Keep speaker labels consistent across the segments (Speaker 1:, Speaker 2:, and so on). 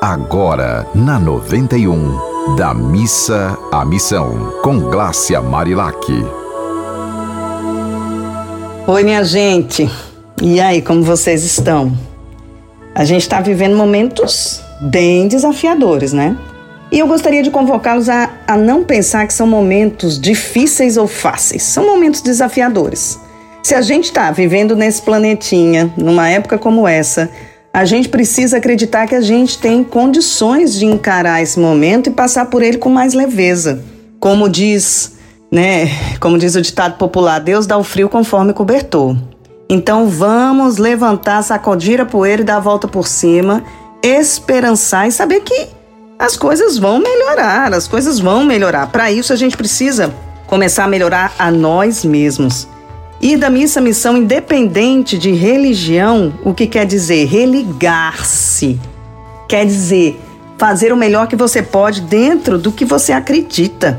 Speaker 1: agora na 91, da missa à missão, com Glácia Marilac.
Speaker 2: Oi, minha gente. E aí, como vocês estão? A gente está vivendo momentos bem desafiadores, né? E eu gostaria de convocá-los a, a não pensar que são momentos difíceis ou fáceis. São momentos desafiadores. Se a gente está vivendo nesse planetinha, numa época como essa, a gente precisa acreditar que a gente tem condições de encarar esse momento e passar por ele com mais leveza. Como diz, né, como diz o ditado popular, Deus dá o frio conforme cobertor. Então vamos levantar, sacudir a poeira e dar a volta por cima, esperançar e saber que as coisas vão melhorar, as coisas vão melhorar. Para isso, a gente precisa começar a melhorar a nós mesmos. Ir da missa missão independente de religião, o que quer dizer? Religar-se. Quer dizer fazer o melhor que você pode dentro do que você acredita.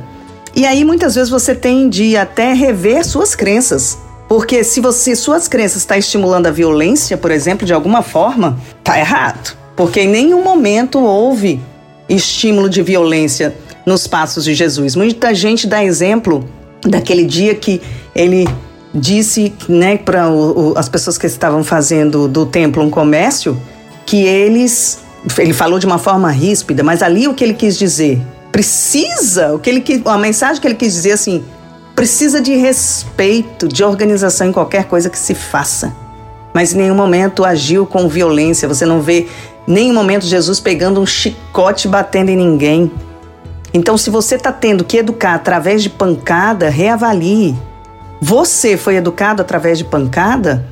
Speaker 2: E aí muitas vezes você tem de até rever suas crenças. Porque se você suas crenças está estimulando a violência, por exemplo, de alguma forma, tá errado. Porque em nenhum momento houve estímulo de violência nos passos de Jesus. Muita gente dá exemplo daquele dia que ele disse né, para as pessoas que estavam fazendo do templo um comércio que eles. Ele falou de uma forma ríspida, mas ali o que ele quis dizer? Precisa, o que ele a mensagem que ele quis dizer assim, precisa de respeito, de organização em qualquer coisa que se faça. Mas em nenhum momento agiu com violência. Você não vê nenhum momento Jesus pegando um chicote batendo em ninguém. Então, se você está tendo que educar através de pancada, reavalie. Você foi educado através de pancada?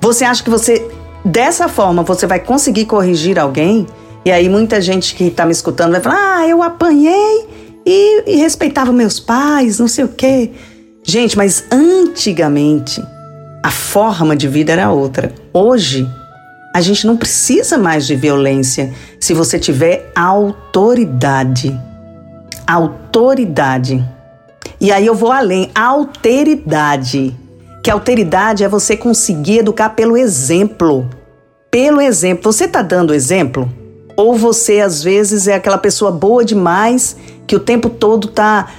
Speaker 2: Você acha que você, dessa forma, você vai conseguir corrigir alguém? E aí muita gente que está me escutando vai falar: ah, eu apanhei e, e respeitava meus pais, não sei o quê. Gente, mas antigamente a forma de vida era outra. Hoje a gente não precisa mais de violência se você tiver autoridade. Autoridade. E aí eu vou além, alteridade. Que alteridade é você conseguir educar pelo exemplo. Pelo exemplo. Você está dando exemplo? Ou você às vezes é aquela pessoa boa demais que o tempo todo está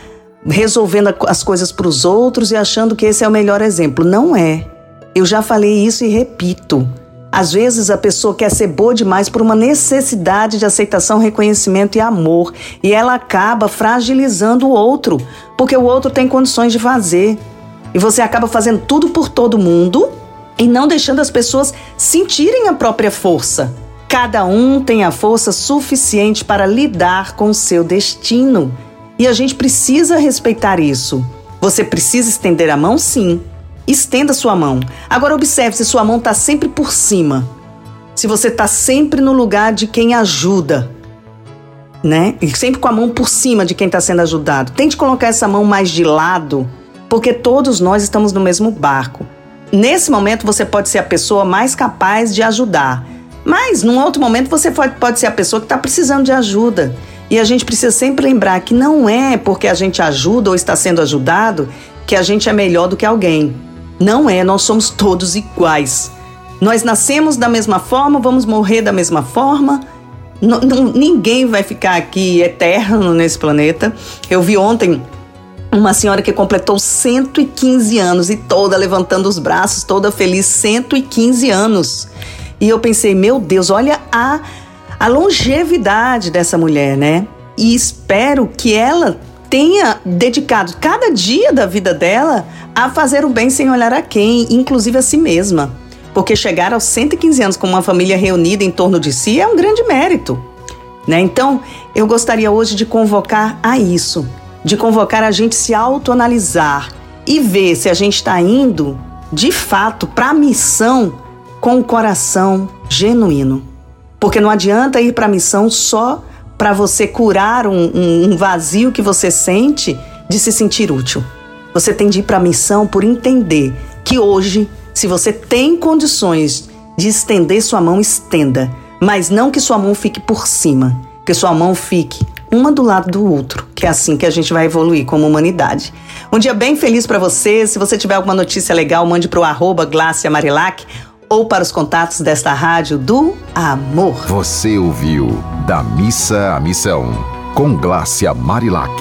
Speaker 2: resolvendo as coisas para os outros e achando que esse é o melhor exemplo? Não é. Eu já falei isso e repito. Às vezes a pessoa quer ser boa demais por uma necessidade de aceitação, reconhecimento e amor, e ela acaba fragilizando o outro, porque o outro tem condições de fazer. E você acaba fazendo tudo por todo mundo e não deixando as pessoas sentirem a própria força. Cada um tem a força suficiente para lidar com o seu destino. E a gente precisa respeitar isso. Você precisa estender a mão, sim, Estenda sua mão. Agora observe se sua mão está sempre por cima. Se você está sempre no lugar de quem ajuda, né? E sempre com a mão por cima de quem está sendo ajudado. Tente colocar essa mão mais de lado, porque todos nós estamos no mesmo barco. Nesse momento você pode ser a pessoa mais capaz de ajudar, mas num outro momento você pode, pode ser a pessoa que está precisando de ajuda. E a gente precisa sempre lembrar que não é porque a gente ajuda ou está sendo ajudado que a gente é melhor do que alguém. Não é, nós somos todos iguais. Nós nascemos da mesma forma, vamos morrer da mesma forma. Ninguém vai ficar aqui eterno nesse planeta. Eu vi ontem uma senhora que completou 115 anos e toda levantando os braços, toda feliz, 115 anos. E eu pensei, meu Deus, olha a, a longevidade dessa mulher, né? E espero que ela tenha dedicado cada dia da vida dela a fazer o bem sem olhar a quem, inclusive a si mesma. Porque chegar aos 115 anos com uma família reunida em torno de si é um grande mérito. Né? Então, eu gostaria hoje de convocar a isso, de convocar a gente se autoanalisar e ver se a gente está indo, de fato, para a missão com o coração genuíno. Porque não adianta ir para a missão só para você curar um, um, vazio que você sente de se sentir útil. Você tem de ir para a missão por entender que hoje, se você tem condições de estender sua mão, estenda. Mas não que sua mão fique por cima, que sua mão fique uma do lado do outro, que é assim que a gente vai evoluir como humanidade. Um dia bem feliz para você. Se você tiver alguma notícia legal, mande para o arroba Marilac ou para os contatos desta rádio do amor.
Speaker 1: Você ouviu Da Missa à Missão, com Glácia Marilac.